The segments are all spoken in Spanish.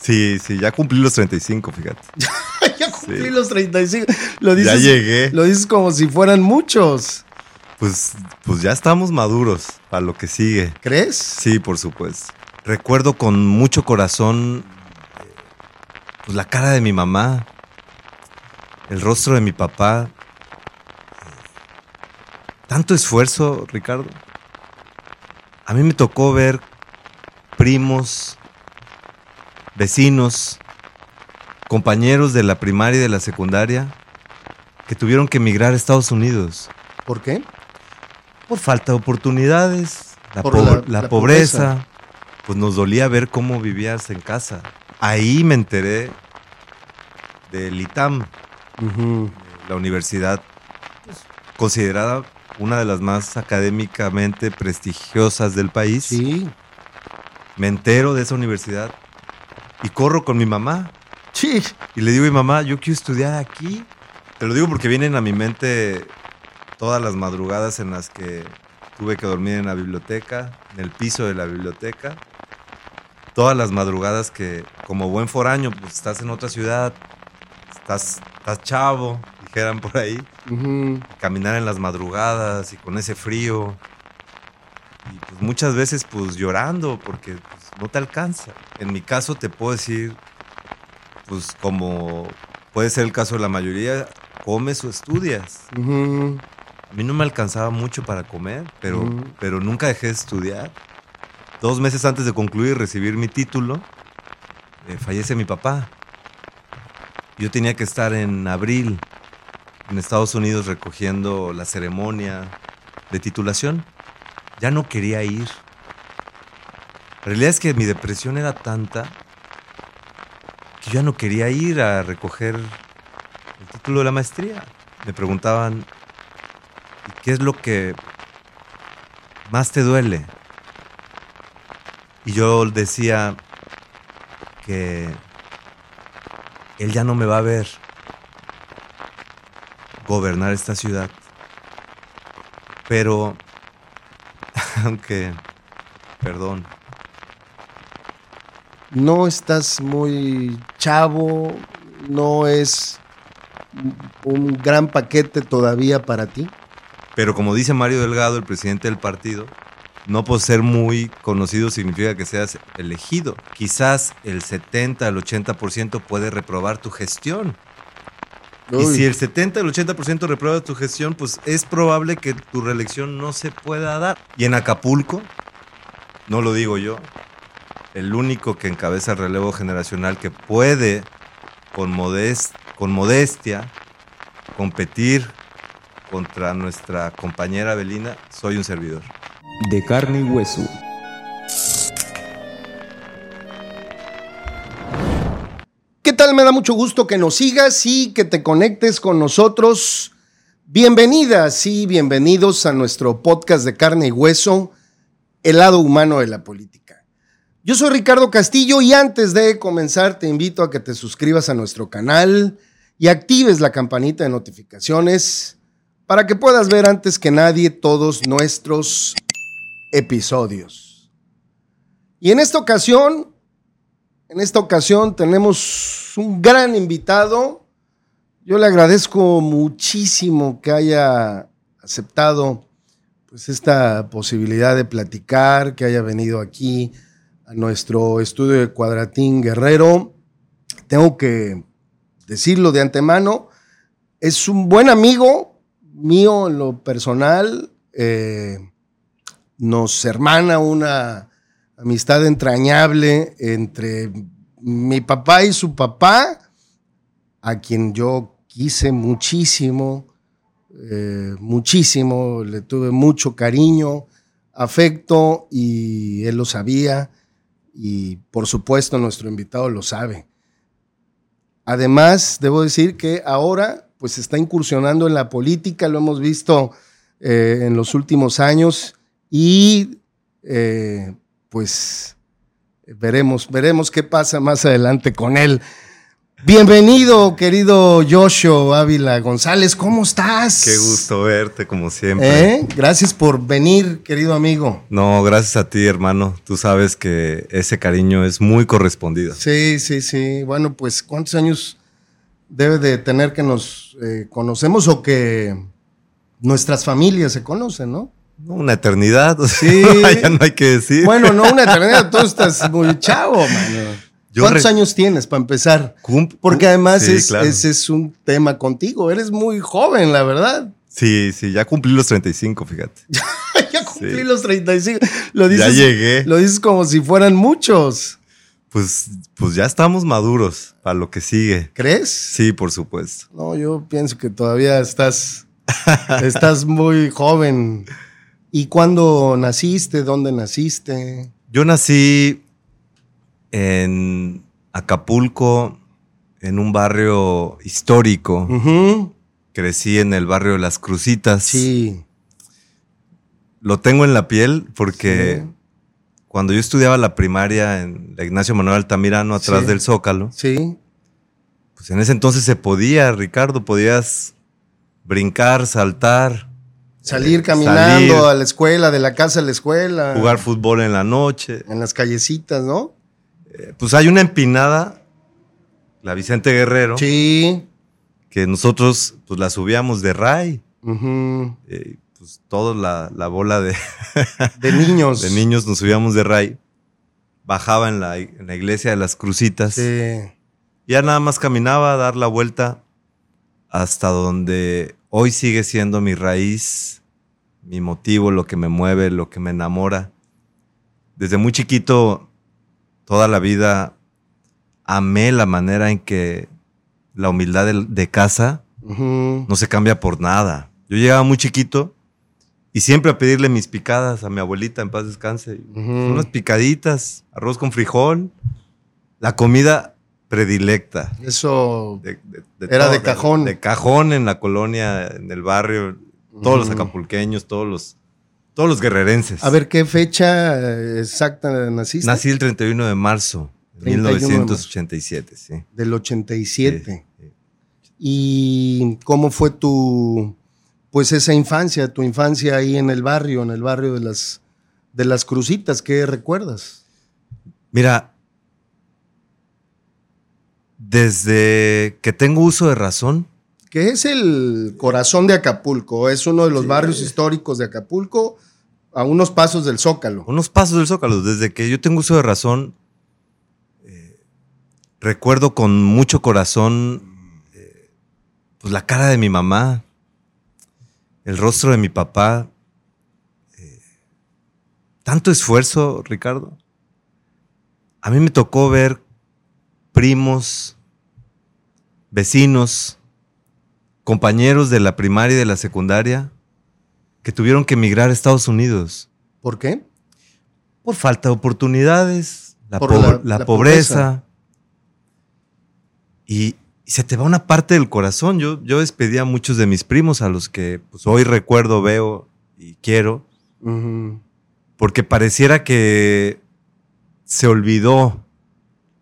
Sí, sí, ya cumplí los 35, fíjate. ya cumplí los 35. Lo ya llegué. Lo dices como si fueran muchos. Pues, pues ya estamos maduros para lo que sigue. ¿Crees? Sí, por supuesto. Recuerdo con mucho corazón pues la cara de mi mamá, el rostro de mi papá. Tanto esfuerzo, Ricardo. A mí me tocó ver primos, vecinos, compañeros de la primaria y de la secundaria que tuvieron que emigrar a Estados Unidos. ¿Por qué? Por falta de oportunidades, la, pobreza. pobreza. Pues nos dolía ver cómo vivías en casa. Ahí me enteré del ITAM, la universidad pues, considerada una de las más académicamente prestigiosas del país. Sí. Me entero de esa universidad y corro con mi mamá. Sí. Y le digo a mi mamá, yo quiero estudiar aquí. Te lo digo porque vienen a mi mente todas las madrugadas en las que tuve que dormir en la biblioteca, en el piso de la biblioteca. Todas las madrugadas que, como buen foraño, pues estás en otra ciudad, estás, estás chavo, dijeran por ahí. Caminar en las madrugadas y con ese frío. Y pues muchas veces pues llorando porque pues, no te alcanza. En mi caso te puedo decir, pues como puede ser el caso de la mayoría, comes o estudias. A mí no me alcanzaba mucho para comer, pero, pero nunca dejé de estudiar. Dos meses antes de concluir y recibir mi título, eh, fallece mi papá. Yo tenía que estar en abril en Estados Unidos recogiendo la ceremonia de titulación. Ya no quería ir. La realidad es que mi depresión era tanta que yo ya no quería ir a recoger el título de la maestría. Me preguntaban, qué es lo que más te duele? Y yo decía que él ya no me va a ver gobernar esta ciudad. Pero, aunque, perdón. No estás muy chavo, no es un gran paquete todavía para ti. Pero como dice Mario Delgado, el presidente del partido, no por ser muy conocido significa que seas elegido. Quizás el 70 al 80% puede reprobar tu gestión. Y si el 70 al 80% reprueba tu gestión, pues es probable que tu reelección no se pueda dar. Y en Acapulco, no lo digo yo, el único que encabeza el relevo generacional que puede con, con modestia competir contra nuestra compañera Belina, soy un servidor. De carne y hueso. ¿Qué tal? Me da mucho gusto que nos sigas y que te conectes con nosotros. Bienvenidas y bienvenidos a nuestro podcast de carne y hueso, el lado humano de la política. Yo soy Ricardo Castillo y antes de comenzar te invito a que te suscribas a nuestro canal y actives la campanita de notificaciones para que puedas ver antes que nadie todos nuestros episodios. Y en esta ocasión en esta ocasión tenemos un gran invitado. Yo le agradezco muchísimo que haya aceptado pues esta posibilidad de platicar, que haya venido aquí a nuestro estudio de Cuadratín Guerrero. Tengo que decirlo de antemano, es un buen amigo mío en lo personal. Eh, nos hermana una amistad entrañable entre mi papá y su papá, a quien yo quise muchísimo, eh, muchísimo, le tuve mucho cariño, afecto y él lo sabía y por supuesto nuestro invitado lo sabe. Además, debo decir que ahora pues está incursionando en la política, lo hemos visto eh, en los últimos años y eh, pues veremos, veremos qué pasa más adelante con él. Bienvenido, querido Joshua Ávila González, ¿cómo estás? Qué gusto verte, como siempre. ¿Eh? Gracias por venir, querido amigo. No, gracias a ti, hermano. Tú sabes que ese cariño es muy correspondido. Sí, sí, sí. Bueno, pues, ¿cuántos años debe de tener que nos eh, conocemos o que nuestras familias se conocen, no? Una eternidad, o sea, Sí. ya no hay que decir. Bueno, no una eternidad, tú estás muy chavo, mano. Yo ¿Cuántos años tienes para empezar? Porque además Sí, es, claro. ese es un tema contigo. Eres muy joven, la verdad. Sí, sí, ya cumplí los 35, fíjate. ya cumplí Sí. los 35. Lo Ya dices, llegué. Lo dices como si fueran muchos. Pues, pues ya estamos maduros para lo que sigue. ¿Crees? Sí, por supuesto. No, yo pienso que todavía estás, estás muy joven. ¿Y cuándo naciste? ¿Dónde naciste? Yo nací en Acapulco, en un barrio histórico. Crecí en el barrio de Las Crucitas. Sí. Lo tengo en la piel porque Sí. cuando yo estudiaba la primaria en la Ignacio Manuel Altamirano, atrás Sí. del Zócalo, Sí. pues en ese entonces se podía, Ricardo, podías brincar, saltar, Salir Eh, caminando salir. a la escuela, de la casa a la escuela. jugar fútbol en la noche. En las callecitas, ¿no? Eh, Pues hay una empinada, la Vicente Guerrero, Sí. que nosotros pues la subíamos de ray. Eh, pues toda la, la bola de, De niños. de niños nos subíamos de ray. Bajaba en la, en la iglesia de las Crucitas. Sí. Ya nada más caminaba a dar la vuelta hasta donde hoy sigue siendo mi raíz, mi motivo, lo que me mueve, lo que me enamora. Desde muy chiquito, toda la vida, amé la manera en que la humildad de, de casa no se cambia por nada. Yo llegaba muy chiquito y siempre a pedirle mis picadas a mi abuelita, en paz descanse. Unas picaditas, arroz con frijol, la comida predilecta. Eso. De- de- de Era todo, de cajón. De, cajón en la colonia, en el barrio, todos los acapulqueños, todos los, todos los guerrerenses. A ver, ¿qué fecha eh, exacta naciste? Nací el 31 de marzo de 31 de marzo. 1987, sí. Del 87. Sí, sí. ¿Y cómo fue tu, pues esa infancia, tu infancia ahí en el barrio, en el barrio de las, de las Crucitas? ¿Qué recuerdas? Mira, desde que tengo uso de razón, Que es el corazón de Acapulco, es uno de los barrios históricos de Acapulco, a unos pasos del Zócalo. unos pasos del Zócalo, desde que yo tengo uso de razón, eh, recuerdo con mucho corazón eh, pues la cara de mi mamá, el rostro de mi papá. eh, tanto esfuerzo, Ricardo. A mí me tocó ver primos, vecinos, compañeros de la primaria y de la secundaria que tuvieron que emigrar a Estados Unidos ¿Por qué? por falta de oportunidades, la, Por po- la- la la pobreza. Y, y se te va una parte del corazón. Yo, yo despedí a muchos de mis primos a los que pues, hoy recuerdo, veo y quiero, porque pareciera que se olvidó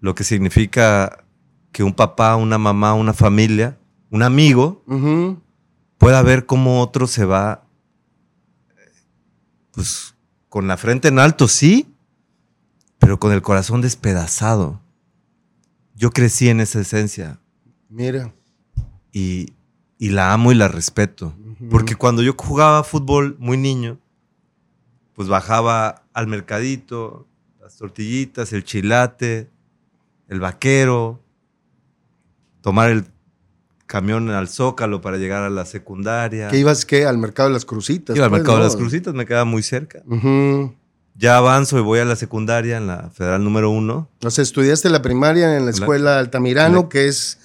lo que significa que un papá, una mamá, una familia, un amigo pueda ver cómo otro se va, pues, con la frente en alto, sí, pero con el corazón despedazado. Yo crecí en esa esencia Mira. y, y la amo y la respeto. Porque cuando yo jugaba fútbol muy niño, pues bajaba al mercadito, las tortillitas, el chilate, el vaquero, tomar el camión al Zócalo para llegar a la secundaria. ¿Qué ibas qué? Al mercado de las Crucitas. Iba al pues, mercado de las Crucitas, me quedaba muy cerca. Ya avanzo y voy a la secundaria en la Federal número uno. O sea, estudiaste la primaria en la escuela Altamirano, la- que es,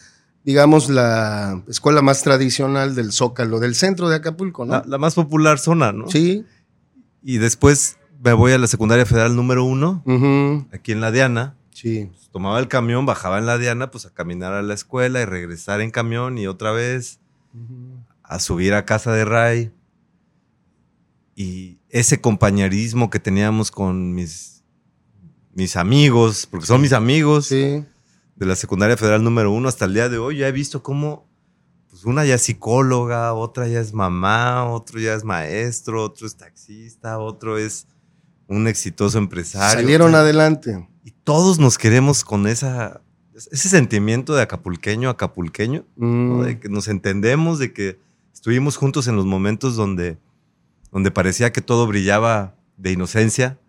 digamos, la escuela más tradicional del Zócalo, del centro de Acapulco, ¿no? La, la más popular zona, ¿no? Sí. Y después me voy a la secundaria federal número uno, aquí en la Diana. Sí. Pues, tomaba el camión, bajaba en la Diana, pues a caminar a la escuela y regresar en camión y otra vez a subir a casa de Ray. Y ese compañerismo que teníamos con mis, mis amigos, porque son mis amigos, Sí. de la secundaria federal número uno hasta el día de hoy, ya he visto cómo pues una ya es psicóloga, otra ya es mamá, otro ya es maestro, otro es taxista, otro es un exitoso empresario. Salieron adelante. Todos nos queremos con esa, ese sentimiento de acapulqueño, acapulqueño, ¿no? Mm, de que nos entendemos, de que estuvimos juntos en los momentos donde, donde parecía que todo brillaba de inocencia,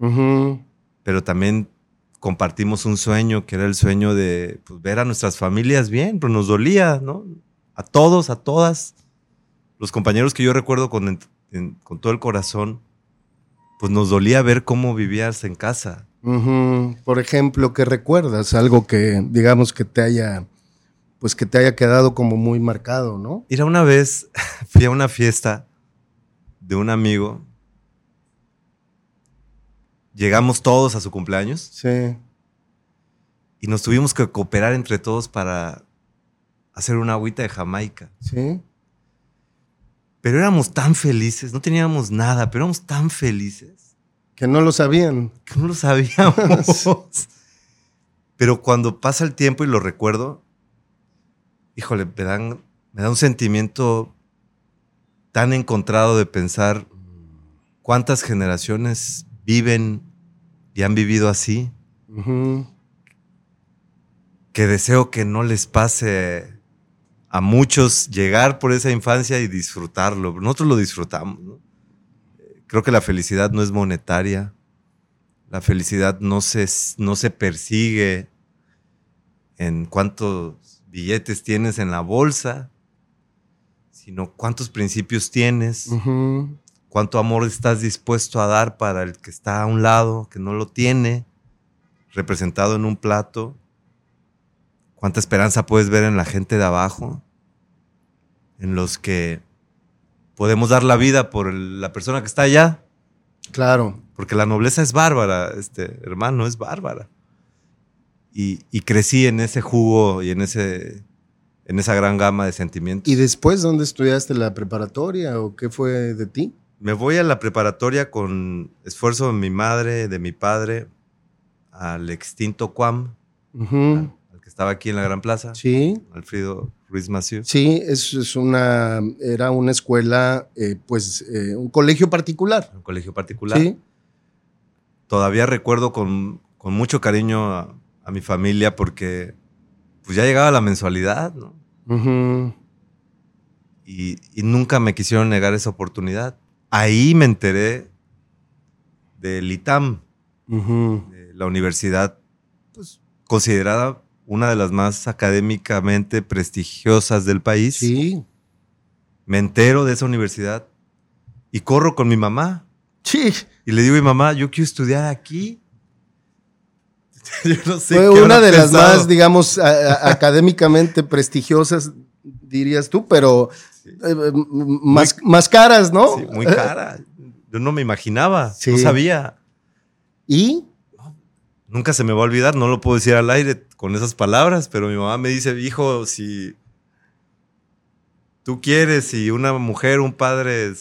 pero también compartimos un sueño, que era el sueño de pues, ver a nuestras familias bien, pero nos dolía, ¿no? A todos, a todas. Los compañeros que yo recuerdo con, en- con todo el corazón, pues nos dolía ver cómo vivías en casa. Por ejemplo, ¿qué recuerdas? Algo que, digamos, que te haya, pues que te haya quedado como muy marcado, ¿no? Mira, una vez fui a una fiesta de un amigo. Llegamos todos a su cumpleaños Sí. y nos tuvimos que cooperar entre todos para hacer una agüita de Jamaica. Sí. Pero éramos tan felices, no teníamos nada, pero éramos tan felices Que no lo sabían. que no lo sabíamos. pero cuando pasa el tiempo y lo recuerdo, híjole, me, dan, me da un sentimiento tan encontrado de pensar cuántas generaciones viven y han vivido así, que deseo que no les pase a muchos llegar por esa infancia y disfrutarlo. Nosotros lo disfrutamos. ¿no? Creo que la felicidad no es monetaria. La felicidad no se, no se persigue en cuántos billetes tienes en la bolsa, sino cuántos principios tienes, cuánto amor estás dispuesto a dar para el que está a un lado, que no lo tiene, representado en un plato. Cuánta esperanza puedes ver en la gente de abajo, en los que podemos dar la vida por el- la persona que está allá, Claro. porque la nobleza es bárbara, este hermano, es bárbara. Y, y crecí en ese jugo y en, ese, en esa gran gama de sentimientos. ¿Y después dónde estudiaste la preparatoria o qué fue de ti? Me voy a la preparatoria con esfuerzo de mi madre, de mi padre, al extinto Cuam, Ujú. al que estaba aquí en la Gran Plaza, Sí. Alfredo Ruiz Massieu. Sí, es, es una, era una escuela, eh, pues, eh, un colegio particular. un colegio particular. Sí. Todavía recuerdo con, con mucho cariño a, a mi familia porque pues ya llegaba la mensualidad, ¿no? Y, y nunca me quisieron negar esa oportunidad. Ahí me enteré del ITAM, de la universidad pues, considerada una de las más académicamente prestigiosas del país. Sí. Me entero de esa universidad y corro con mi mamá. Sí. Y le digo a mi mamá, yo quiero estudiar aquí. yo no sé Fue qué una de las más, digamos, académicamente prestigiosas, dirías tú, pero eh, m- más, más caras, ¿no? Sí, muy cara. Yo no me imaginaba, Sí. no sabía. Y Nunca se me va a olvidar, no lo puedo decir al aire con esas palabras, pero mi mamá me dice, hijo, si tú quieres, si una mujer, un padre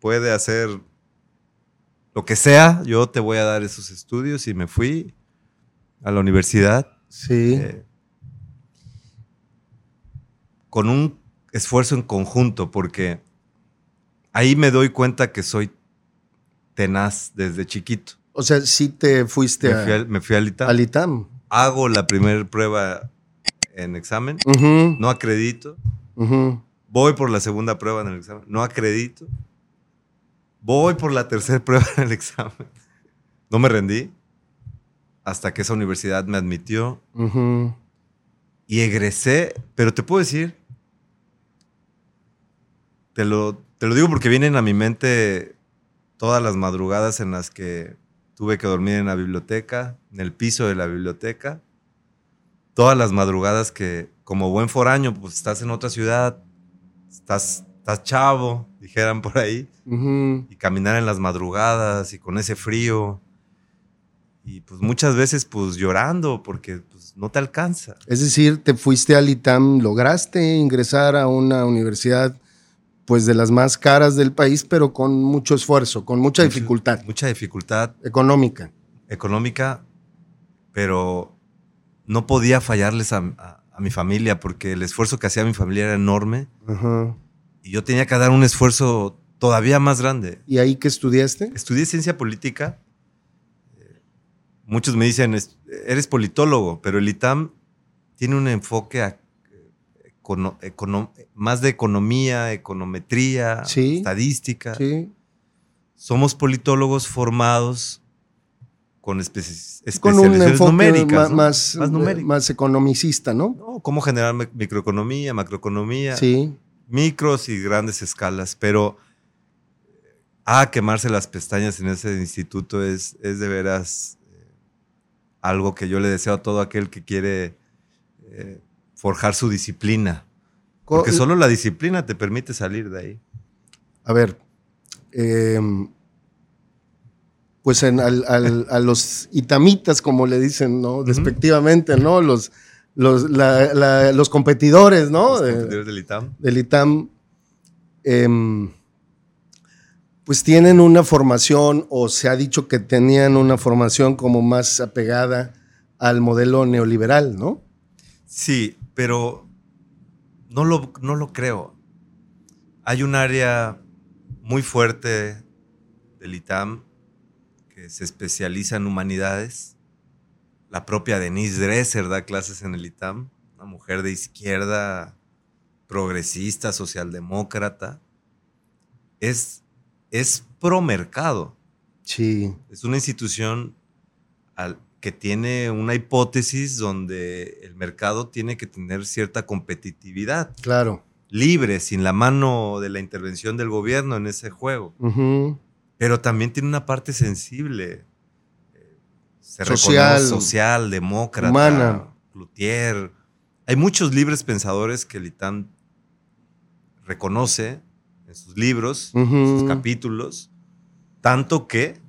puede hacer lo que sea, yo te voy a dar esos estudios y me fui a la universidad. sí. eh, con un esfuerzo en conjunto, porque ahí me doy cuenta que soy tenaz desde chiquito. O sea, sí te fuiste Me fui, a, al, me fui al ITAM. al ITAM. Hago la primera prueba en examen, no acredito. Voy por la segunda prueba en el examen, no acredito. Voy por la tercera prueba en el examen. No me rendí hasta que esa universidad me admitió y egresé, pero te puedo decir, te lo, te lo digo porque vienen a mi mente todas las madrugadas en las que tuve que dormir en la biblioteca, en el piso de la biblioteca, todas las madrugadas que como buen foráneo, pues estás en otra ciudad, estás, estás chavo, dijeran por ahí, y caminar en las madrugadas y con ese frío. Y pues muchas veces pues llorando porque pues no te alcanza. Es decir, te fuiste al ITAM, lograste ingresar a una universidad pues de las más caras del país, pero con mucho esfuerzo, con mucha dificultad Mucha dificultad económica. económica, pero no podía fallarles a, a- a mi familia porque el esfuerzo que hacía mi familia era enorme Ajá. y yo tenía que dar un esfuerzo todavía más grande. ¿Y ahí qué estudiaste? Estudié ciencia política. Eh, Muchos me dicen, "Es- eres politólogo, pero el ITAM tiene un enfoque a- econo- econo- más de economía, econometría, Sí. estadística. Sí. Somos politólogos formados con espe- Con un especializaciones numéricas. ma- ¿no? más, Más numérico. más economicista, ¿no? ¿no? Cómo generar mi- microeconomía, macroeconomía, Sí. micros y grandes escalas, pero a quemarse las pestañas en ese instituto es, es de veras eh, algo que yo le deseo a todo aquel que quiere eh, forjar su disciplina. Porque solo la disciplina te permite salir de ahí. A ver, em, pues en, al- al- a los itamitas, como le dicen, ¿no? Despectivamente, ¿no? Los, los, la- la- los competidores, ¿no? Los competidores del ITAM. del ITAM, em, pues tienen una formación, o se ha dicho que tenían una formación como más apegada al modelo neoliberal, ¿no? Sí, pero no lo, no lo creo. Hay un área muy fuerte del ITAM que se especializa en humanidades. La propia Denise Dresser da clases en el ITAM, una mujer de izquierda, progresista, socialdemócrata. Es, es pro mercado. Sí. Es una institución al- que tiene una hipótesis donde el mercado tiene que tener cierta competitividad, Claro. libre, sin la mano de la intervención del gobierno en ese juego. Pero también tiene una parte sensible. eh, Se Social. social, demócrata, Humana. Cloutier. Hay muchos libres pensadores que el ITAM reconoce en sus libros, en sus capítulos, tanto que,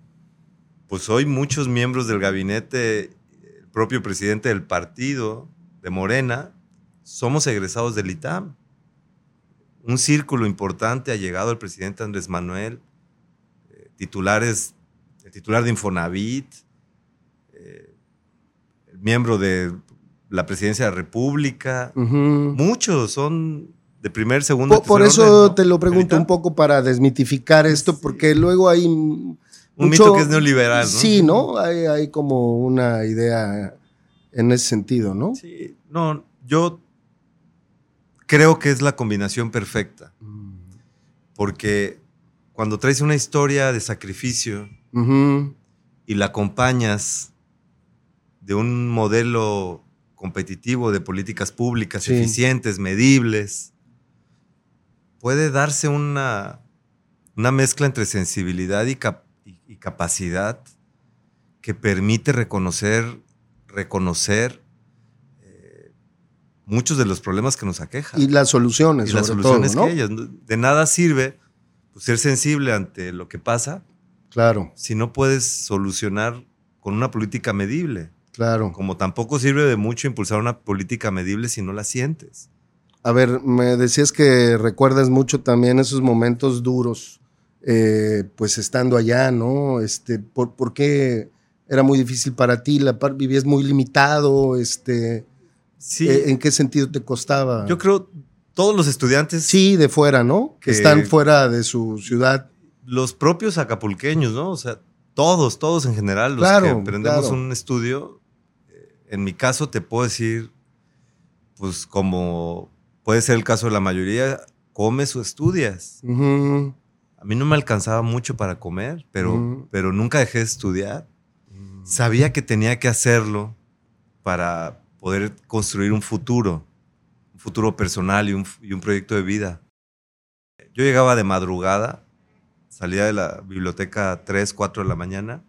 pues hoy muchos miembros del gabinete, el propio presidente del partido de Morena, somos egresados del ITAM. Un círculo importante ha llegado el presidente Andrés Manuel, eh, titulares, el titular de Infonavit, eh, el miembro de la presidencia de la República, muchos son de primer, segundo, Po- Por, tercer eso orden, ¿no? te lo pregunto un poco para desmitificar esto, Sí. porque luego hay Un mucho- mito que es neoliberal, ¿no? Sí, ¿no? Hay, hay como una idea en ese sentido, ¿no? Sí, no, yo creo que es la combinación perfecta, porque cuando traes una historia de sacrificio y la acompañas de un modelo competitivo de políticas públicas Sí. eficientes, medibles, puede darse una, una mezcla entre sensibilidad y, cap- y- capacidad que permite reconocer, reconocer eh, muchos de los problemas que nos aquejan. Y las soluciones, Y las soluciones todo, ¿no? que ellas. De nada sirve pues, ser sensible ante lo que pasa Claro, si no puedes solucionar con una política medible. claro. Como tampoco sirve de mucho impulsar una política medible si no la sientes. A ver, me decías que recuerdas mucho también esos momentos duros, eh, pues estando allá, ¿no? Este, ¿por, por qué era muy difícil para ti? La par- vivías muy limitado, este, Sí, eh, ¿en qué sentido te costaba? yo creo todos los estudiantes, Sí, de fuera, ¿no? Que están fuera de su ciudad. los propios acapulqueños, ¿no? O sea, todos, todos en general, los Claro, que emprendemos claro. un estudio, eh, en mi caso te puedo decir, pues como puede ser el caso de la mayoría, comes o estudias. Ujú. A mí no me alcanzaba mucho para comer, pero, Ujú. pero nunca dejé de estudiar. Sabía que tenía que hacerlo para poder construir un futuro, un futuro personal y un, y un proyecto de vida. Yo llegaba de madrugada, salía de la biblioteca 3, 4 de la mañana,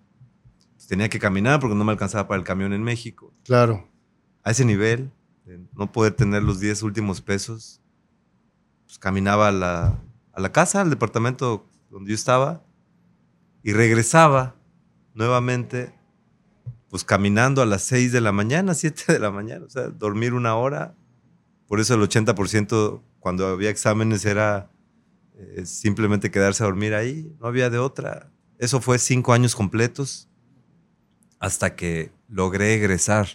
tenía que caminar porque no me alcanzaba para el camión en México. Claro. A ese nivel, de no poder tener los 10 últimos pesos, pues caminaba a la, a la casa, al departamento donde yo estaba, y regresaba nuevamente, pues caminando a las 6 de la mañana, 7 de la mañana, o sea, dormir una hora. Por eso el 80% cuando había exámenes era eh, simplemente quedarse a dormir ahí, no había de otra. Eso fue cinco años completos hasta que logré egresar.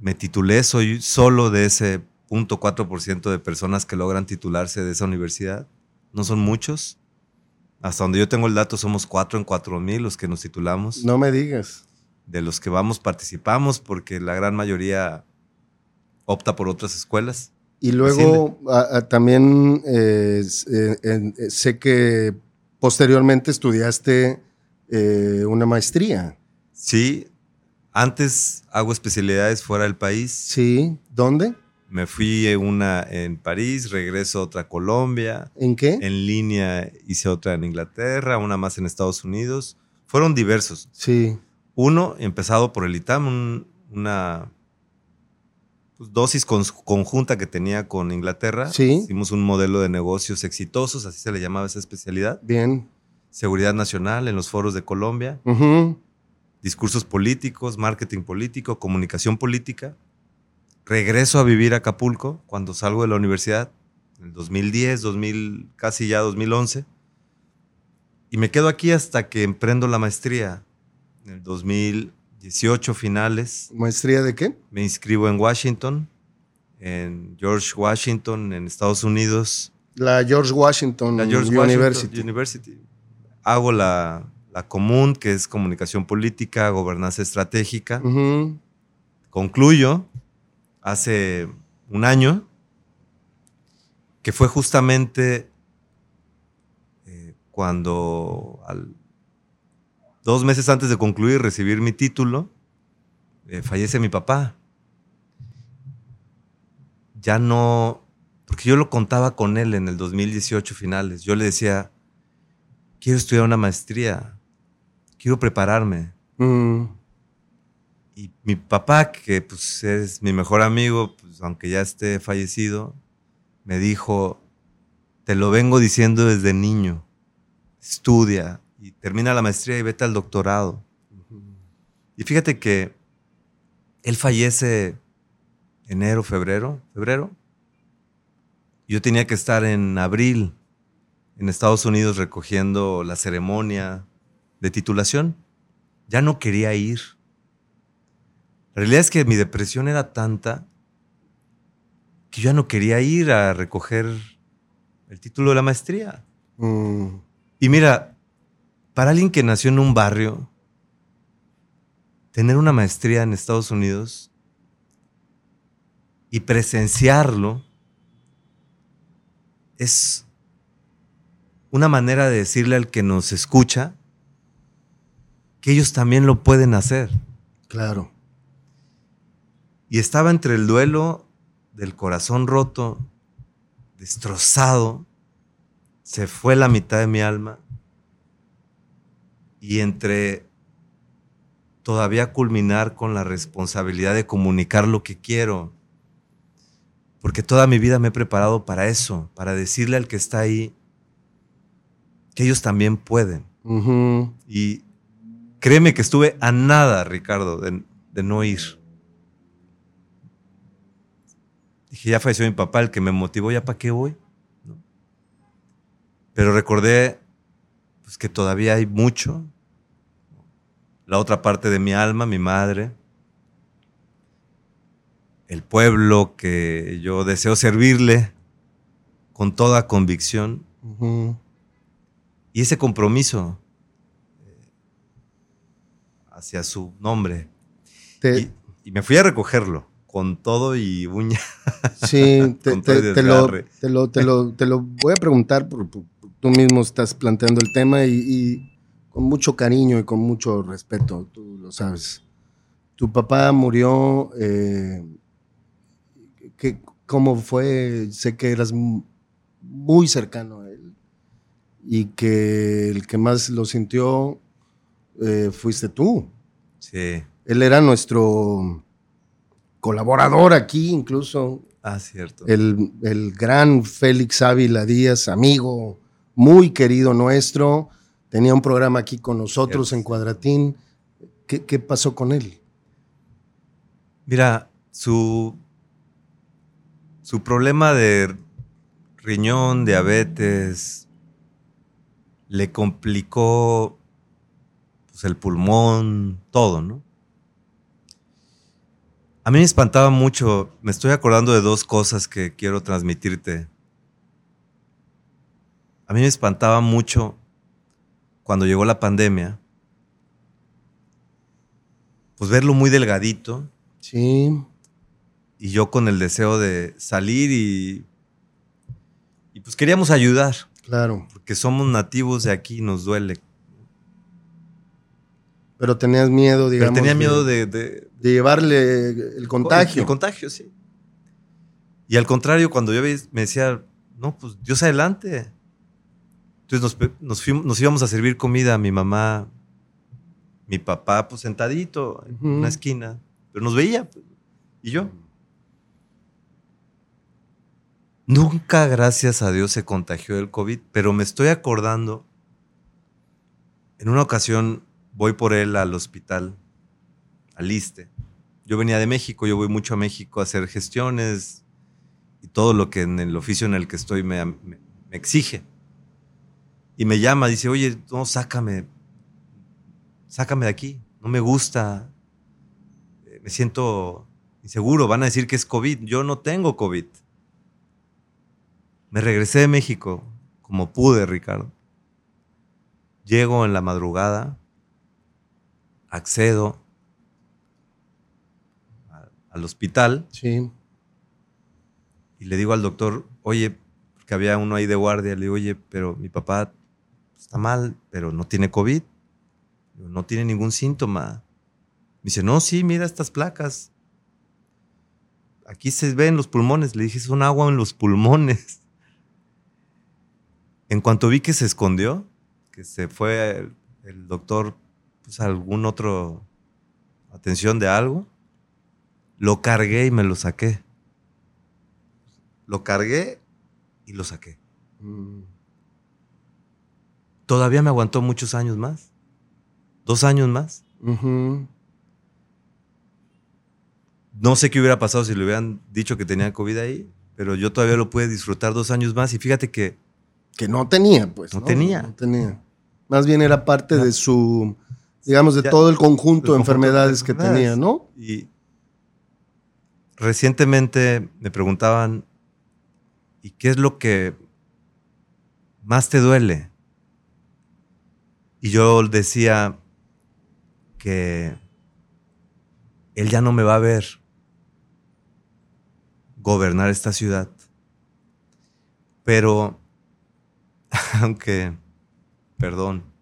Me titulé, soy solo de ese 0.4% de personas que logran titularse de esa universidad. No son muchos. Hasta donde yo tengo el dato, somos cuatro en cuatro mil los que nos titulamos. No me digas. De los que vamos, participamos, porque la gran mayoría opta por otras escuelas. Y luego a- a- también eh, eh, eh, sé que posteriormente estudiaste una maestría. Sí, antes hago especialidades fuera del país. Sí. ¿Dónde? Me fui una en París, regreso otra a Colombia. ¿En qué? En línea hice otra en Inglaterra, una más en Estados Unidos. Fueron diversos. Sí. Uno, empezado por el ITAM, un- una pues, dosis conjunta que tenía con Inglaterra. Sí. Hicimos un modelo de negocios exitosos, así se le llamaba esa especialidad. Bien. Seguridad nacional en los foros de Colombia, Ujú. discursos políticos, marketing político, comunicación política. Regreso a vivir a Acapulco cuando salgo de la universidad, en el 2010, 2000, casi ya 2011. Y me quedo aquí hasta que emprendo la maestría. En el 2018 finales ¿Maestría de qué? me inscribo en Washington, en George Washington, en Estados Unidos. La George Washington, La George University. Washington University. Hago la, la común, que es comunicación política, gobernanza estratégica. Concluyo hace un año, que fue justamente eh, cuando, dos meses antes de concluir, recibir mi título, eh, fallece mi papá. Ya no, porque yo lo contaba con él en el 2018 finales. Yo le decía, quiero estudiar una maestría, quiero prepararme. Mm. Y mi papá, que pues es mi mejor amigo, pues aunque ya esté fallecido, me dijo, te lo vengo diciendo desde niño, estudia y termina la maestría y vete al doctorado. Y fíjate que él fallece enero, febrero, febrero. Yo tenía que estar en abril en Estados Unidos recogiendo la ceremonia de titulación. Ya no quería ir. La realidad es que mi depresión era tanta que yo ya no quería ir a recoger el título de la maestría. Mm. Y mira, para alguien que nació en un barrio, tener una maestría en Estados Unidos y presenciarlo es una manera de decirle al que nos escucha que ellos también lo pueden hacer. Claro. Y estaba entre el duelo del corazón roto, destrozado, se fue la mitad de mi alma, y entre todavía culminar con la responsabilidad de comunicar lo que quiero, porque toda mi vida me he preparado para eso, para decirle al que está ahí que ellos también pueden. Y créeme que estuve a nada, Ricardo, de, de no ir. Dije, ya falleció mi papá, el que me motivó, ¿ya para qué voy? ¿No? Pero recordé pues, que todavía hay mucho. La otra parte de mi alma, mi madre. El pueblo que yo deseo servirle con toda convicción. Y ese compromiso eh, hacia su nombre. Te- Y, y me fui a recogerlo con todo y uña. Sí, te, te- te lo, te, lo, te, lo, te lo voy a preguntar, porque tú mismo estás planteando el tema y, y con mucho cariño y con mucho respeto, tú lo sabes. Tu papá murió, eh, ¿qué- ¿cómo fue? Sé que eras mu- muy cercano a él y que el que más lo sintió eh, fuiste tú. Sí. Él era nuestro colaborador aquí, incluso Ah, cierto. el, el gran Félix Ávila Díaz, amigo muy querido nuestro, tenía un programa aquí con nosotros Cierto. en Cuadratín. ¿Qué, qué pasó con él? Mira, su, su problema de riñón, diabetes, le complicó pues, el pulmón, todo, ¿no? A mí me espantaba mucho, me estoy acordando de dos cosas que quiero transmitirte. A mí me espantaba mucho cuando llegó la pandemia, pues verlo muy delgadito. Sí. Y yo con el deseo de salir y, y pues queríamos ayudar. Claro. Porque somos nativos de aquí, nos duele. Pero tenías miedo, digamos. Pero tenía miedo de, de, de llevarle el contagio. El contagio, sí. Y al contrario, cuando yo me decía, no, pues Dios adelante. Entonces nos, nos, fuimos, nos íbamos a servir comida a mi mamá, mi papá, pues sentadito en una esquina, pero nos veía. Pues, y yo. Nunca, gracias a Dios, se contagió el COVID, pero me estoy acordando. En una ocasión voy por él al hospital, al ISTE. Yo venía de México, yo voy mucho a México a hacer gestiones y todo lo que en el oficio en el que estoy me, me, exige. Y me llama, dice, oye, no, sácame, sácame de aquí, no me gusta, eh, me siento inseguro, van a decir que es COVID, yo no tengo COVID. Me regresé de México como pude, Ricardo. Llego en la madrugada, accedo a- al hospital Sí. y le digo al doctor, oye, porque había uno ahí de guardia, le digo, oye, pero mi papá está mal, pero no tiene COVID, no tiene ningún síntoma. Me dice, no, sí, mira estas placas. Aquí se ven los pulmones. Le dije, son agua en los pulmones. En cuanto vi que se escondió, que se fue el doctor pues, algún otro atención de algo, lo cargué y me lo saqué. Lo cargué y lo saqué. Mm. Todavía me aguantó muchos años más. Dos años más. No sé qué hubiera pasado si le hubieran dicho que tenía COVID ahí, pero yo todavía lo pude disfrutar dos años más. Y fíjate que Que no tenía, pues. No tenía. No tenía. Más bien era parte de su, digamos, de Ya, todo el conjunto de enfermedades que tenía, ¿no? Y recientemente me preguntaban, ¿y qué es lo que más te duele? Y yo decía que él ya no me va a ver gobernar esta ciudad. Pero, aunque, perdón,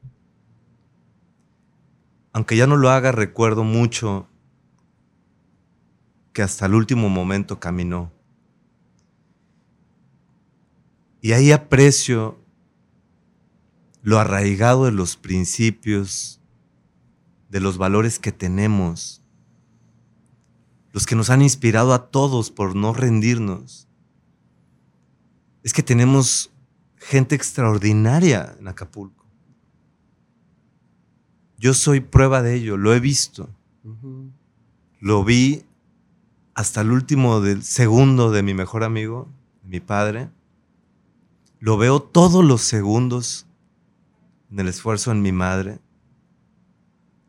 aunque ya no lo haga, recuerdo mucho que hasta el último momento caminó. Y ahí aprecio lo arraigado de los principios, de los valores que tenemos, los que nos han inspirado a todos por no rendirnos. Es que tenemos gente extraordinaria en Acapulco. Yo soy prueba de ello, lo he visto. Lo vi hasta el último del segundo de mi mejor amigo, mi padre. Lo veo todos los segundos en el esfuerzo en mi madre.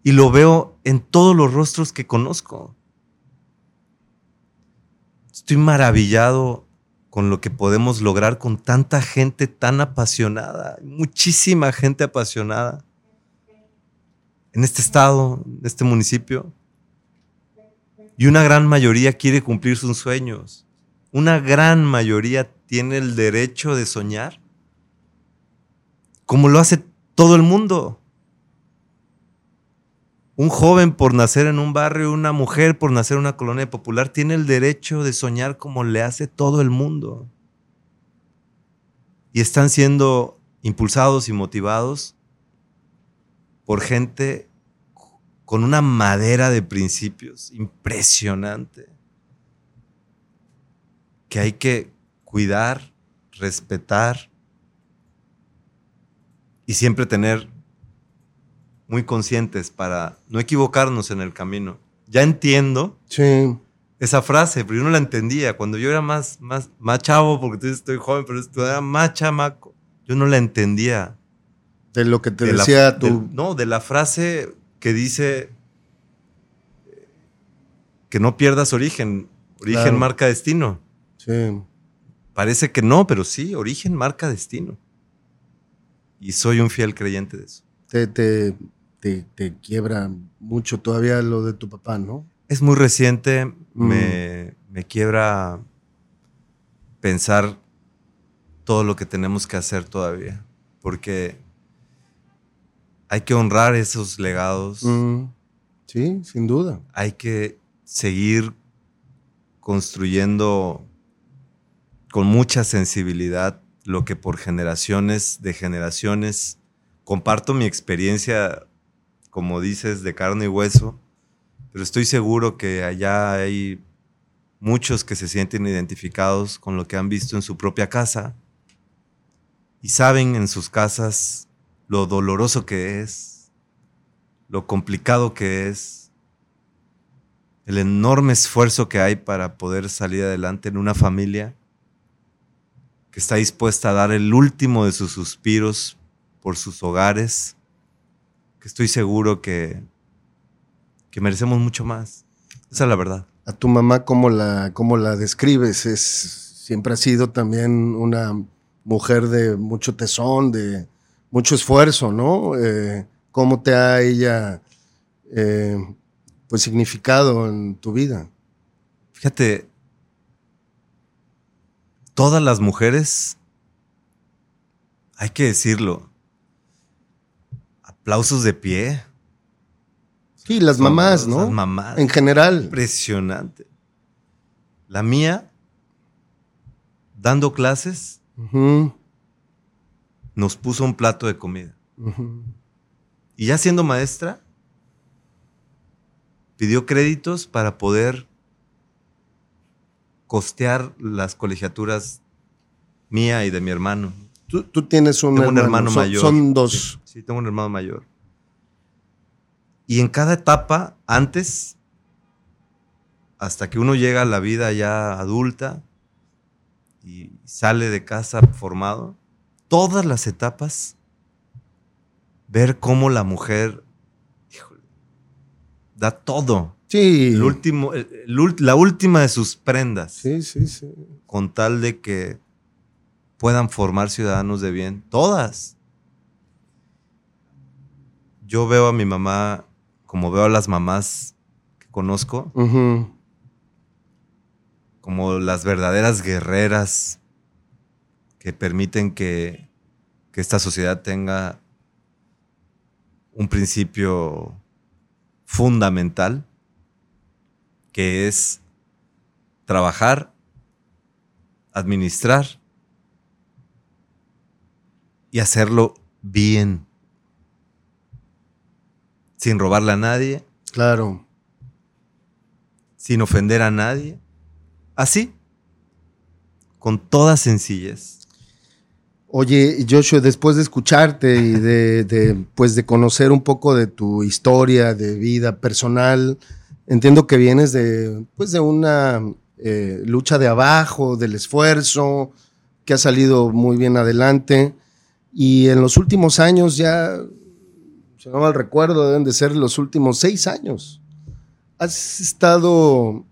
Y lo veo en todos los rostros que conozco. Estoy maravillado con lo que podemos lograr con tanta gente tan apasionada, muchísima gente apasionada en este estado, en este municipio. Y una gran mayoría quiere cumplir sus sueños. Una gran mayoría tiene el derecho de soñar. Como lo hace todo el mundo. Un joven por nacer en un barrio, una mujer por nacer en una colonia popular, tiene el derecho de soñar como le hace todo el mundo. Y están siendo impulsados y motivados por gente con una madera de principios impresionante que hay que cuidar, respetar y siempre tener muy conscientes para no equivocarnos en el camino. Ya entiendo Sí. esa frase, pero yo no la entendía. Cuando yo era más, más, más chavo, porque estoy joven, pero era más chamaco, yo no la entendía. De lo que te De la- decía tu. no, de la frase que dice que no pierdas origen. Origen Claro. marca destino. Sí. Parece que no, pero sí, origen marca destino. Y soy un fiel creyente de eso. Te, te, te, te quiebra mucho todavía lo de tu papá, ¿no? Es muy reciente, Mm. me, me quiebra pensar todo lo que tenemos que hacer todavía, porque hay que honrar esos legados, Mm, Sí, sin duda. hay que seguir construyendo con mucha sensibilidad lo que por generaciones de generaciones comparto mi experiencia, como dices, de carne y hueso, pero estoy seguro que allá hay muchos que se sienten identificados con lo que han visto en su propia casa y saben en sus casas lo doloroso que es, lo complicado que es, el enorme esfuerzo que hay para poder salir adelante en una familia que está dispuesta a dar el último de sus suspiros por sus hogares, que estoy seguro que, que merecemos mucho más. Esa es la verdad. A tu mamá, ¿cómo la, cómo la describes? Es, siempre ha sido también una mujer de mucho tesón, de mucho esfuerzo, ¿no? Eh, ¿Cómo te ha ella eh, pues significado en tu vida? Fíjate, todas las mujeres, hay que decirlo, aplausos de pie. Sí, las Son mamás, ¿no? Las mamás. En general. Impresionante. La mía, dando clases, nos puso un plato de comida. Y ya siendo maestra, pidió créditos para poder costear las colegiaturas mía y de mi hermano. Tú, tú tienes un Tengo hermano, un hermano son, mayor. Son dos. Sí, sí, tengo un hermano mayor. Y en cada etapa, antes, hasta que uno llega a la vida ya adulta y sale de casa formado, todas las etapas, ver cómo la mujer híjole, da todo. Sí. El último, el- el ult- la última de sus prendas Sí, sí, sí. con tal de que puedan formar ciudadanos de bien. Todas. Yo veo a mi mamá como veo a las mamás que conozco, como las verdaderas guerreras que permiten que, que esta sociedad tenga un principio fundamental, que es trabajar, administrar y hacerlo bien, sin robarle a nadie, Claro. sin ofender a nadie, así, con toda sencillez. Oye, Joshua, después de escucharte y de, pues de conocer un poco de tu historia de vida personal, entiendo que vienes de, pues de una eh, lucha de abajo, del esfuerzo, que ha salido muy bien adelante. Y en los últimos años ya, si no mal recuerdo, deben de ser los últimos seis años. Has estado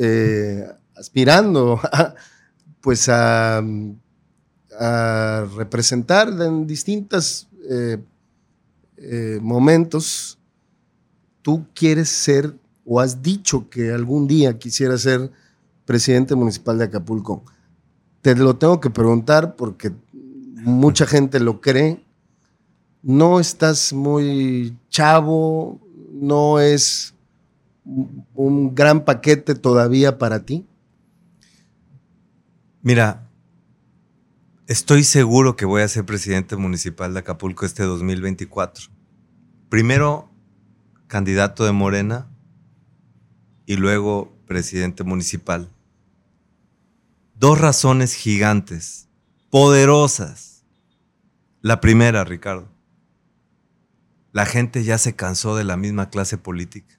eh, aspirando pues a a representar en distintos eh, eh, momentos, tú quieres ser o has dicho que algún día quisieras ser presidente municipal de Acapulco. Te lo tengo que preguntar porque mucha gente lo cree. No estás muy chavo, no es un gran paquete todavía para ti. Mira, estoy seguro que voy a ser presidente municipal de Acapulco este 2024. Primero candidato de Morena y luego presidente municipal. Dos razones gigantes, poderosas. La primera, Ricardo, la gente ya se cansó de la misma clase política.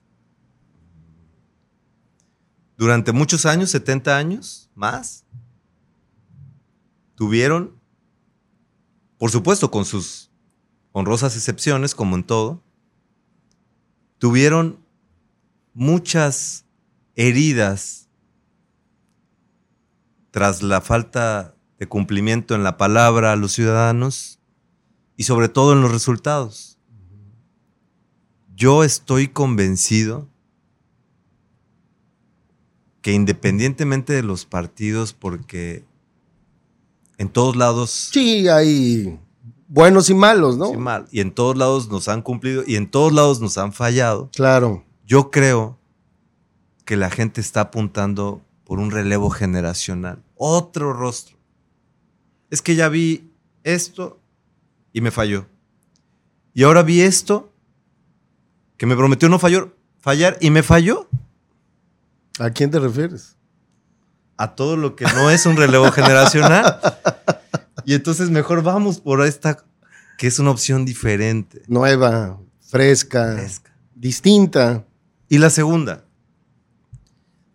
Durante muchos años, 70 años, más, tuvieron, por supuesto con sus honrosas excepciones, como en todo, tuvieron muchas heridas tras la falta de cumplimiento en la palabra a los ciudadanos y sobre todo en los resultados. Yo estoy convencido que independientemente de los partidos, porque en todos lados... Sí, hay buenos y malos, ¿no? Sí, mal, y en todos lados nos han cumplido y en todos lados nos han fallado. Claro. Yo creo que la gente está apuntando por un relevo generacional, otro rostro. Es que ya vi esto y me falló. Y ahora vi esto que me prometió no fallar, fallar y me falló. ¿A quién te refieres? A todo lo que no es un relevo generacional. Y entonces mejor vamos por esta que es una opción diferente. Nueva, fresca, Fresca. distinta. Y la segunda,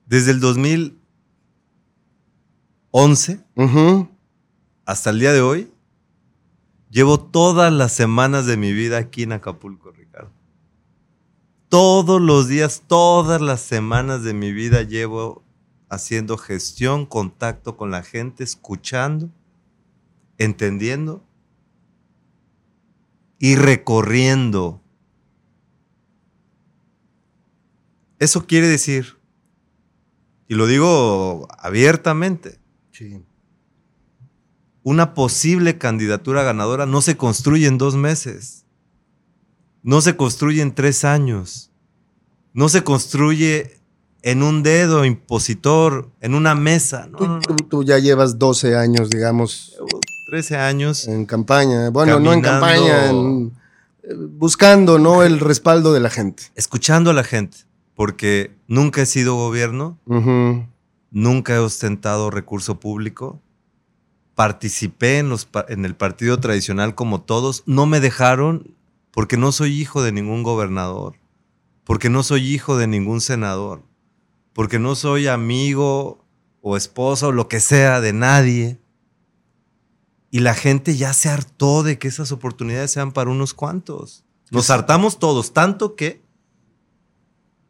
desde el 2011 Ujú. hasta el día de hoy, llevo todas las semanas de mi vida aquí en Acapulco, Ricardo. Todos los días, todas las semanas de mi vida llevo haciendo gestión, contacto con la gente, escuchando, entendiendo y recorriendo. Eso quiere decir, y lo digo abiertamente, Sí. una posible candidatura ganadora no se construye en dos meses. No se construye en tres años. No se construye en un dedo impositor, en una mesa. No, Tú, ya llevas 12 años, digamos, Llevo 13 años en campaña. Bueno, no en campaña, en- eh, buscando, ¿no? El respaldo de la gente. escuchando a la gente, porque nunca he sido gobierno, nunca he ostentado recurso público, participé en, los, pa- en el partido tradicional como todos, no me dejaron porque no soy hijo de ningún gobernador, porque no soy hijo de ningún senador, porque no soy amigo o esposo o lo que sea de nadie. Y la gente ya se hartó de que esas oportunidades sean para unos cuantos. Nos hartamos todos, tanto que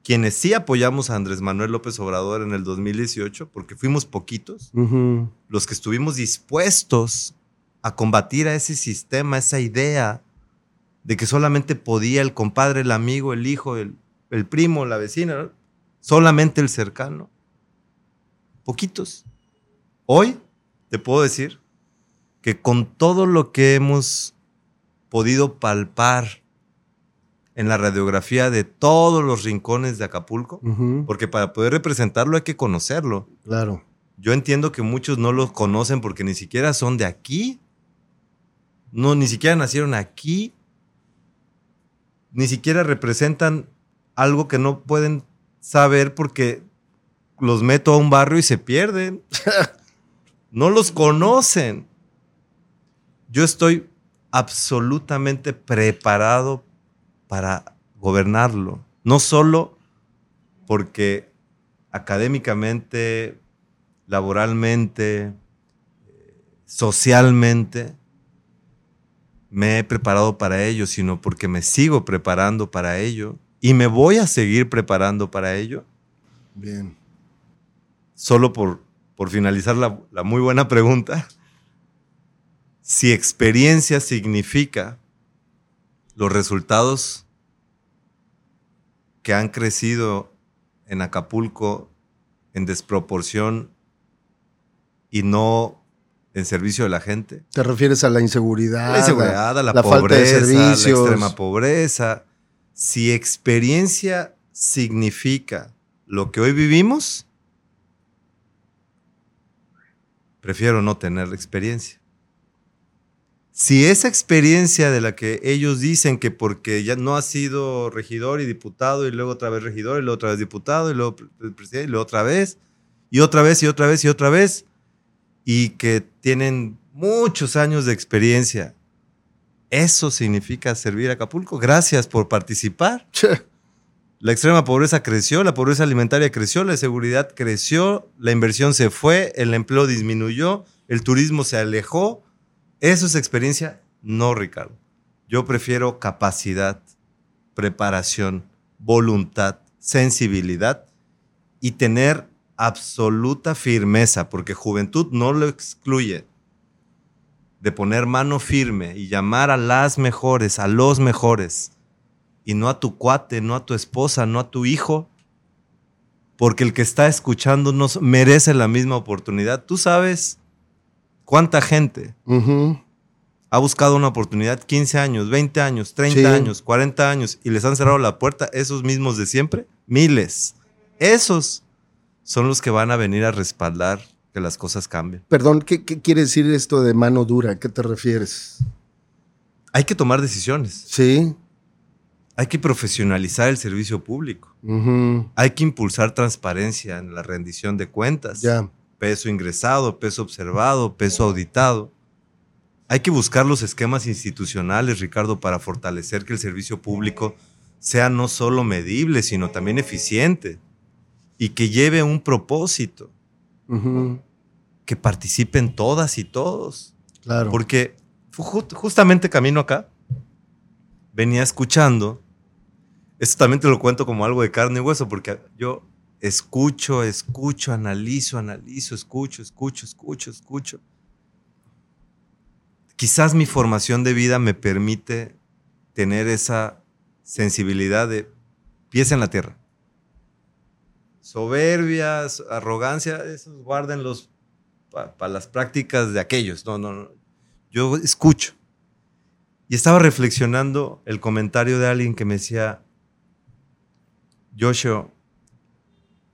quienes sí apoyamos a Andrés Manuel López Obrador en el 2018, porque fuimos poquitos, los que estuvimos dispuestos a combatir a ese sistema, esa idea de que solamente podía el compadre, el amigo, el hijo, el, el primo, la vecina, ¿no? Solamente el cercano. Poquitos. Hoy te puedo decir que con todo lo que hemos podido palpar en la radiografía de todos los rincones de Acapulco, porque para poder representarlo hay que conocerlo. Claro. Yo entiendo que muchos no los conocen porque ni siquiera son de aquí. No, ni siquiera nacieron aquí. Ni siquiera representan algo que no pueden saber porque los meto a un barrio y se pierden. no los conocen. Yo estoy absolutamente preparado para gobernarlo. No solo porque académicamente, laboralmente, eh, socialmente, me he preparado para ello, sino porque me sigo preparando para ello y me voy a seguir preparando para ello. Bien. Solo por, por finalizar la, la muy buena pregunta, si experiencia significa los resultados que han crecido en Acapulco en desproporción y no en servicio de la gente. ¿Te refieres a la inseguridad? La inseguridad, a la, la falta de pobreza, la servicios. extrema pobreza. Si experiencia significa lo que hoy vivimos, prefiero no tener experiencia. Si esa experiencia de la que ellos dicen que porque ya no ha sido regidor y diputado y luego otra vez regidor y luego otra vez diputado y luego pre- presidente y luego otra vez y otra vez y otra vez y otra vez y que tienen muchos años de experiencia, eso significa servir a Acapulco. Gracias por participar. Che, La extrema pobreza creció, la pobreza alimentaria creció, la seguridad creció, la inversión se fue, el empleo disminuyó, el turismo se alejó. ¿Eso es experiencia? No, Ricardo. Yo prefiero capacidad, preparación, voluntad, sensibilidad y tener absoluta firmeza, porque juventud no lo excluye, de poner mano firme y llamar a las mejores, a los mejores, y no a tu cuate, no a tu esposa, no a tu hijo, porque el que está escuchándonos merece la misma oportunidad. Tú sabes cuánta gente ha buscado una oportunidad 15 años, 20 años, 30 Sí. años, 40 años y les han cerrado la puerta esos mismos de siempre. Miles. Esos son los que van a venir a respaldar que las cosas cambien. Perdón, ¿qué, qué quiere decir esto de mano dura? ¿A qué te refieres? Hay que tomar decisiones. Sí. Hay que profesionalizar el servicio público. Ujú. Hay que impulsar transparencia en la rendición de cuentas. Ya. Peso ingresado, peso observado, peso auditado. Hay que buscar los esquemas institucionales, Ricardo, para fortalecer que el servicio público sea no solo medible, sino también eficiente y que lleve un propósito, Que participen todas y todos. Claro. Porque ju- justamente camino acá, venía escuchando, esto también te lo cuento como algo de carne y hueso, porque yo escucho, escucho, analizo, analizo, escucho, escucho, escucho, escucho. Quizás mi formación de vida me permite tener esa sensibilidad de pies en la tierra. Soberbias, arrogancia, esos guárdenlos para las prácticas de aquellos. No, no, no. Yo escucho. Y estaba reflexionando el comentario de alguien que me decía, Joshua,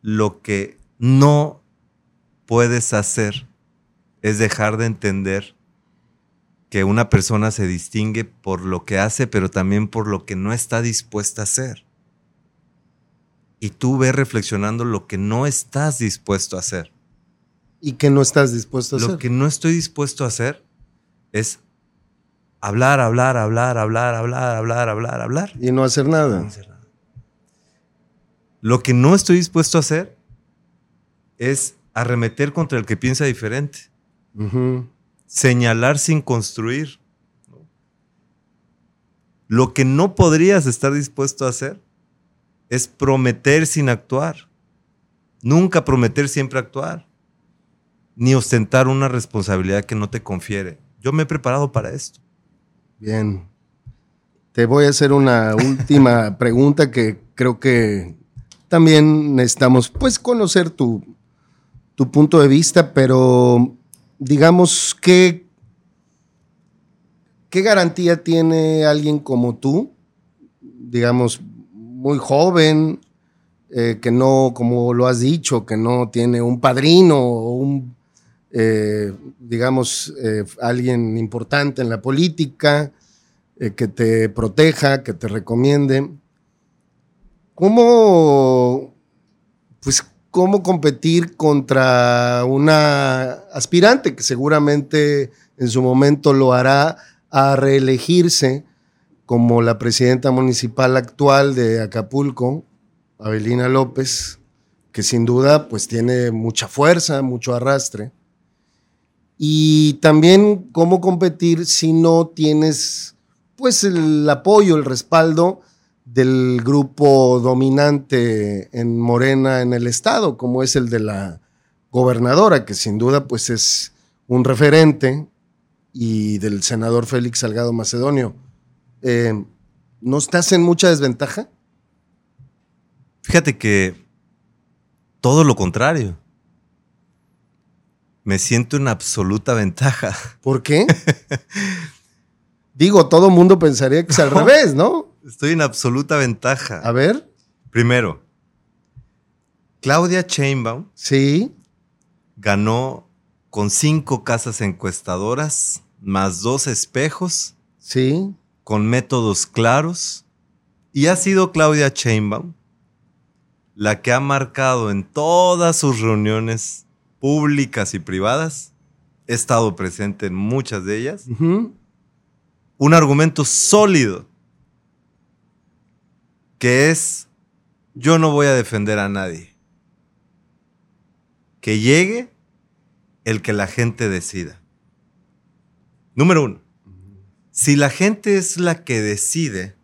lo que no puedes hacer es dejar de entender que una persona se distingue por lo que hace, pero también por lo que no está dispuesta a hacer. Y tú ves reflexionando lo que no estás dispuesto a hacer. ¿Y qué no estás dispuesto a Lo hacer? que no estoy dispuesto a hacer es hablar, hablar, hablar, hablar, hablar, hablar, hablar, hablar. Y no hacer nada. No hacer nada. Lo que no estoy dispuesto a hacer es arremeter contra el que piensa diferente, señalar sin construir. Lo que no podrías estar dispuesto a hacer es prometer sin actuar. Nunca prometer, siempre actuar. Ni ostentar una responsabilidad que no te confiere. Yo me he preparado para esto. Bien. Te voy a hacer una última pregunta que creo que también necesitamos, pues, conocer tu, tu punto de vista, pero digamos, ¿qué, ¿qué garantía tiene alguien como tú? Digamos, muy joven, eh, que no, como lo has dicho, que no tiene un padrino o un, eh, digamos, eh, alguien importante en la política, que te proteja, que te recomiende. ¿Cómo, pues, cómo competir contra una aspirante que seguramente en su momento lo hará a reelegirse como la presidenta municipal actual de Acapulco, Abelina López, que sin duda pues tiene mucha fuerza, mucho arrastre. Y también cómo competir si no tienes pues el apoyo, el respaldo del grupo dominante en Morena en el estado, como es el de la gobernadora, que sin duda pues es un referente, y del senador Félix Salgado Macedonio. Eh, ¿No estás en mucha desventaja? Fíjate que todo lo contrario. Me siento en absoluta ventaja. ¿Por qué? Digo, todo mundo pensaría que es al revés, ¿no? Estoy en absoluta ventaja. A ver, Primero, Claudia Chainbaum sí, ganó con cinco casas encuestadoras, más dos espejos, sí, con métodos claros, y ha sido Claudia Chainbaum la que ha marcado en todas sus reuniones públicas y privadas, he estado presente en muchas de ellas, un argumento sólido que es yo no voy a defender a nadie. Que llegue el que la gente decida. Número uno, si la gente es la que decide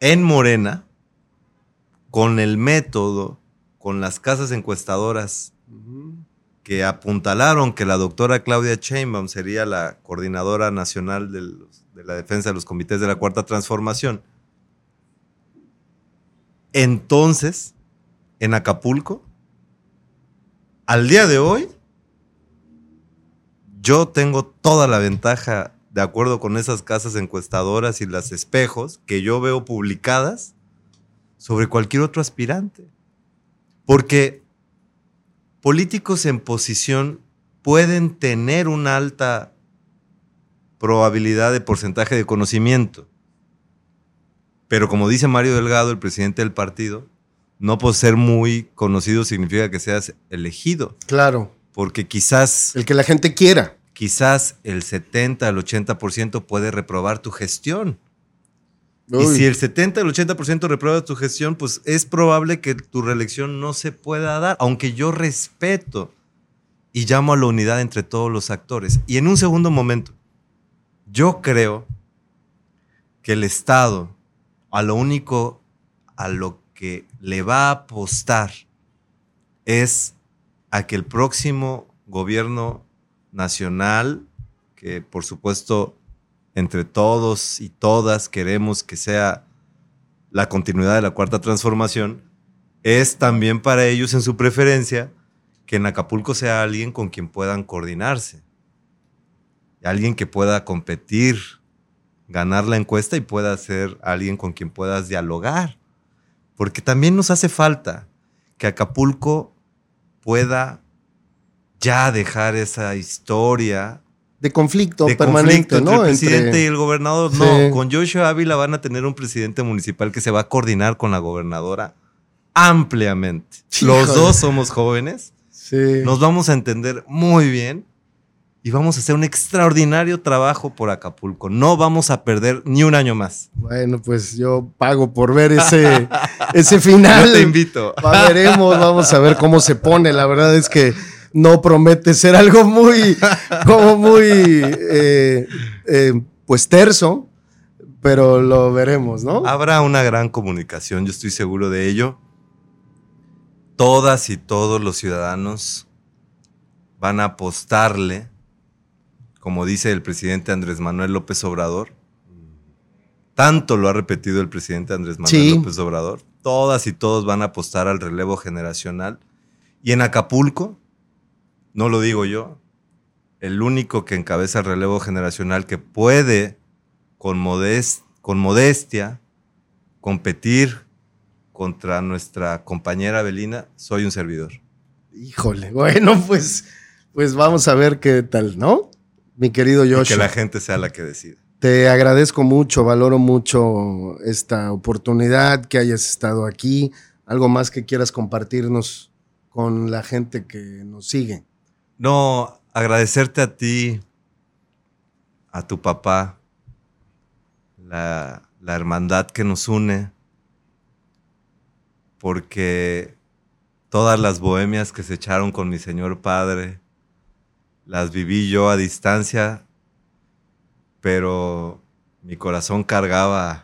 en Morena, con el método con las casas encuestadoras que apuntalaron que la doctora Claudia Sheinbaum sería la coordinadora nacional de, los- de la defensa de los comités de la Cuarta Transformación. Entonces, en Acapulco, al día de hoy, yo tengo toda la ventaja, de acuerdo con esas casas encuestadoras y las espejos que yo veo publicadas, sobre cualquier otro aspirante. Porque políticos en posición pueden tener una alta probabilidad de porcentaje de conocimiento. Pero como dice Mario Delgado, el presidente del partido, no por ser muy conocido significa que seas elegido. Claro. Porque quizás, El que la gente quiera. Quizás el 70 al 80% puede reprobar tu gestión. Y si el 70 al 80% reprueba tu gestión, pues es probable que tu reelección no se pueda dar, aunque yo respeto y llamo a la unidad entre todos los actores. Y en un segundo momento, yo creo que el Estado a lo único a lo que le va a apostar es a que el próximo gobierno nacional, que por supuesto entre todos y todas queremos que sea la continuidad de la cuarta transformación, es también para ellos en su preferencia que en Acapulco sea alguien con quien puedan coordinarse, alguien que pueda competir, ganar la encuesta y pueda ser alguien con quien puedas dialogar, porque también nos hace falta que Acapulco pueda ya dejar esa historia de conflicto de permanente, conflicto entre ¿no? el presidente Entre- y el gobernador. Sí. No, con Joshua Ávila van a tener un presidente municipal que se va a coordinar con la gobernadora ampliamente. Híjole. Los dos somos jóvenes, Sí. nos vamos a entender muy bien y vamos a hacer un extraordinario trabajo por Acapulco. No vamos a perder ni un año más. Bueno, pues yo pago por ver ese, ese final. Yo te invito. Va, veremos, vamos a ver cómo se pone. La verdad es que no promete ser algo muy, como muy, eh, eh, pues terso, pero lo veremos, ¿no? Habrá una gran comunicación, yo estoy seguro de ello. Todas y todos los ciudadanos van a apostarle, como dice el presidente Andrés Manuel López Obrador. Tanto lo ha repetido el presidente Andrés Manuel Sí. López Obrador. Todas y todos van a apostar al relevo generacional. Y en Acapulco, no lo digo yo, el único que encabeza el relevo generacional que puede con, modest- con modestia competir contra nuestra compañera Belina, soy un servidor. Híjole, bueno, pues, pues vamos a ver qué tal, ¿no? Mi querido Y que la gente sea la que decida. Te agradezco mucho, valoro mucho esta oportunidad que hayas estado aquí. Algo más que quieras compartirnos con la gente que nos sigue. No, agradecerte a ti, a tu papá, la, hermandad que nos une, porque todas las bohemias que se echaron con mi señor padre, las viví yo a distancia, pero mi corazón cargaba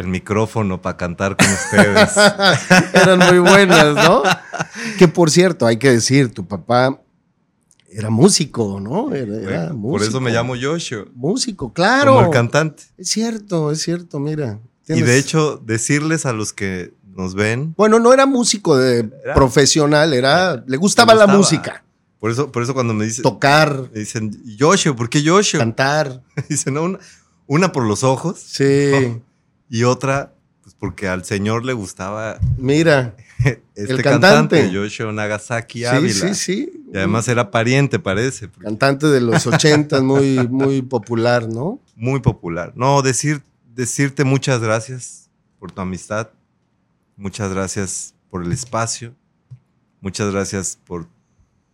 el micrófono para cantar con ustedes. Eran muy buenas, ¿no? Que por cierto, hay que decir, tu papá era músico, ¿no? Era, era Bueno, músico. por eso me llamo Joshua. Músico, claro. Como el cantante. Es cierto, es cierto, mira. Y de hecho, decirles a los que nos ven, Bueno, no era músico de Era- profesional, era. Le gustaba, la música. por eso, por eso cuando me dicen, Tocar, me dicen Joshua, ¿por qué Joshua? cantar. Dicen, no, una, una por los ojos Sí. y otra, pues porque al señor le gustaba Mira. este El cantante, cantante. Joshua Nagasaki Sí, Ávila. sí, sí. Y además era pariente, parece. porque Cantante de los ochentas, muy, muy popular, ¿no? Muy popular. No, decir, decirte muchas gracias por tu amistad. Muchas gracias por el espacio. Muchas gracias por,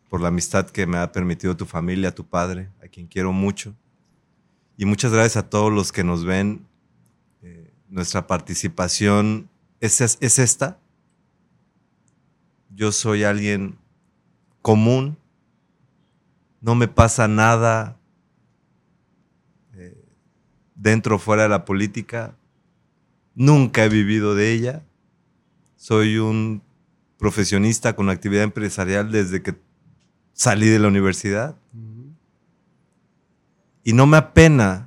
por la amistad que me ha permitido tu familia, tu padre, a quien quiero mucho. Y muchas gracias a todos los que nos ven. Nuestra participación es, es, es esta. Yo soy alguien común. No me pasa nada eh, dentro o fuera de la política. Nunca he vivido de ella. Soy un profesionista con actividad empresarial desde que salí de la universidad. Y no me apena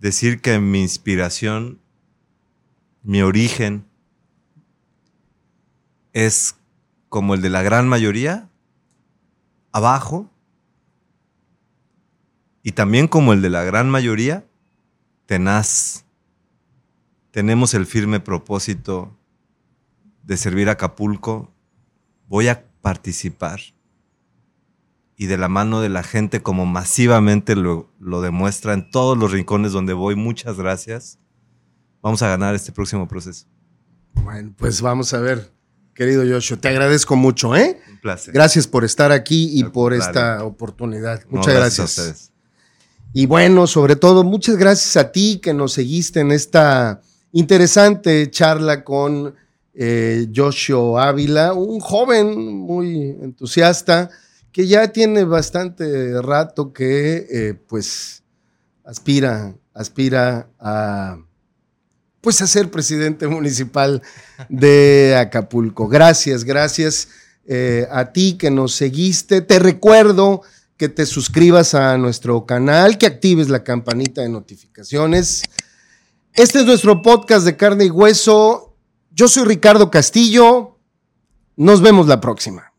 decir que mi inspiración, mi origen, es como el de la gran mayoría, abajo, y también como el de la gran mayoría, tenaz. Tenemos el firme propósito de servir a Acapulco. Voy a participar. Y de la mano de la gente, como masivamente lo, lo demuestra en todos los rincones donde voy, muchas gracias. Vamos a ganar este próximo proceso. Bueno, pues vamos a ver, querido Joshua. Te agradezco mucho, ¿eh? Un placer. Gracias por estar aquí y por esta oportunidad. No, Muchas a gracias. ustedes. Y bueno, sobre todo, muchas gracias a ti que nos seguiste en esta interesante charla con eh, Joshua Ávila, un joven muy entusiasta que ya tiene bastante rato que eh, pues aspira, aspira a pues a ser presidente municipal de Acapulco. Gracias, gracias eh, a ti que nos seguiste. Te recuerdo que te suscribas a nuestro canal, que actives la campanita de notificaciones. Este es nuestro podcast de carne y hueso. Yo soy Ricardo Castillo. Nos vemos la próxima.